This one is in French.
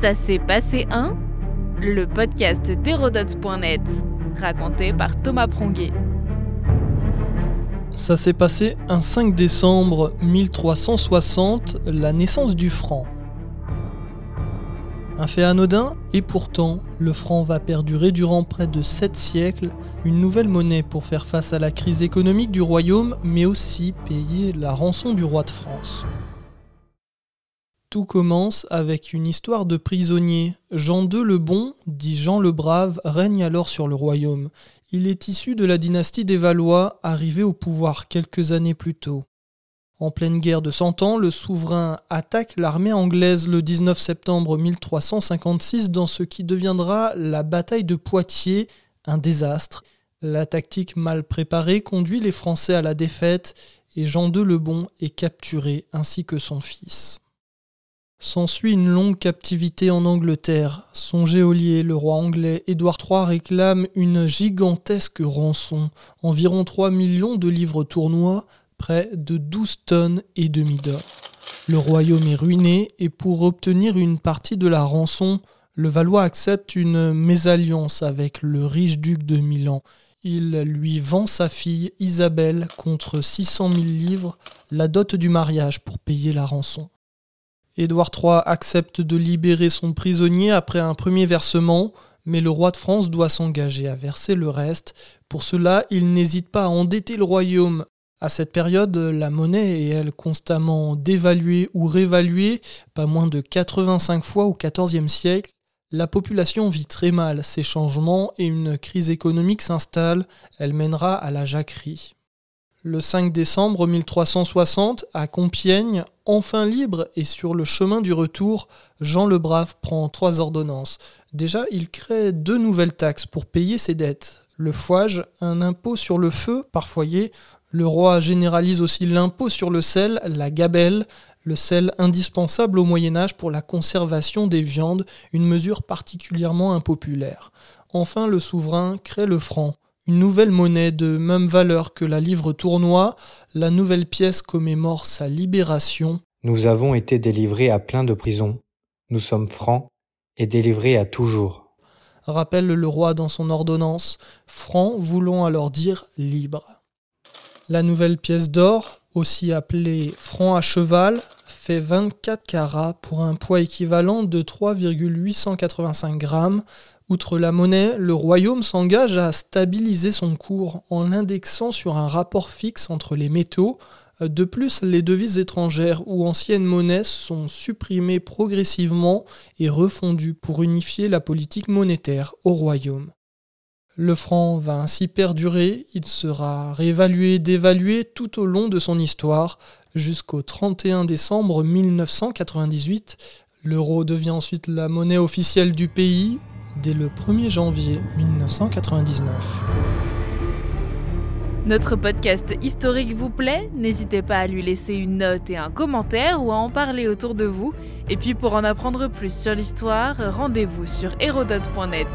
Ça s'est passé un Le podcast d'Hérodote.net, raconté par Thomas Pronguet. Ça s'est passé un 5 décembre 1360, la naissance du franc. Un fait anodin, et pourtant, le franc va perdurer durant près de 7 siècles, une nouvelle monnaie pour faire face à la crise économique du royaume, mais aussi payer la rançon du roi de France. Tout commence avec une histoire de prisonnier. Jean II le Bon, dit Jean le Brave, règne alors sur le royaume. Il est issu de la dynastie des Valois, arrivé au pouvoir quelques années plus tôt. En pleine guerre de Cent Ans, le souverain attaque l'armée anglaise le 19 septembre 1356 dans ce qui deviendra la bataille de Poitiers, un désastre. La tactique mal préparée conduit les Français à la défaite et Jean II le Bon est capturé ainsi que son fils. S'ensuit une longue captivité en Angleterre. Son geôlier, le roi anglais Édouard III, réclame une gigantesque rançon, environ 3 millions de livres tournois, près de 12 tonnes et demi d'or. Le royaume est ruiné et pour obtenir une partie de la rançon, le Valois accepte une mésalliance avec le riche duc de Milan. Il lui vend sa fille Isabelle contre 600 000 livres, la dot du mariage pour payer la rançon. Édouard III accepte de libérer son prisonnier après un premier versement, mais le roi de France doit s'engager à verser le reste. Pour cela, il n'hésite pas à endetter le royaume à cette période, la monnaie est elle constamment dévaluée ou révaluée, pas moins de 85 fois au XIVe siècle. La population vit très mal ces changements et une crise économique s'installe, elle mènera à la jacquerie. Le 5 décembre 1360, à Compiègne, enfin libre et sur le chemin du retour, Jean le Brave prend trois ordonnances. Déjà, il crée deux nouvelles taxes pour payer ses dettes. Le fouage, un impôt sur le feu par foyer, le roi généralise aussi l'impôt sur le sel, la gabelle, le sel indispensable au Moyen Âge pour la conservation des viandes, une mesure particulièrement impopulaire. Enfin, le souverain crée le franc, une nouvelle monnaie de même valeur que la livre tournoi. La nouvelle pièce commémore sa libération. Nous avons été délivrés à plein de prisons. Nous sommes francs et délivrés à toujours. Rappelle le roi dans son ordonnance, franc voulant alors dire libre. La nouvelle pièce d'or, aussi appelée franc à cheval, fait 24 carats pour un poids équivalent de 3,885 grammes. Outre la monnaie, le royaume s'engage à stabiliser son cours en l'indexant sur un rapport fixe entre les métaux. De plus, les devises étrangères ou anciennes monnaies sont supprimées progressivement et refondues pour unifier la politique monétaire au royaume. Le franc va ainsi perdurer, il sera réévalué, dévalué tout au long de son histoire, jusqu'au 31 décembre 1998. L'euro devient ensuite la monnaie officielle du pays dès le 1er janvier 1999. Notre podcast historique vous plaît? N'hésitez pas à lui laisser une note et un commentaire ou à en parler autour de vous. Et puis pour en apprendre plus sur l'histoire, rendez-vous sur hérodote.net.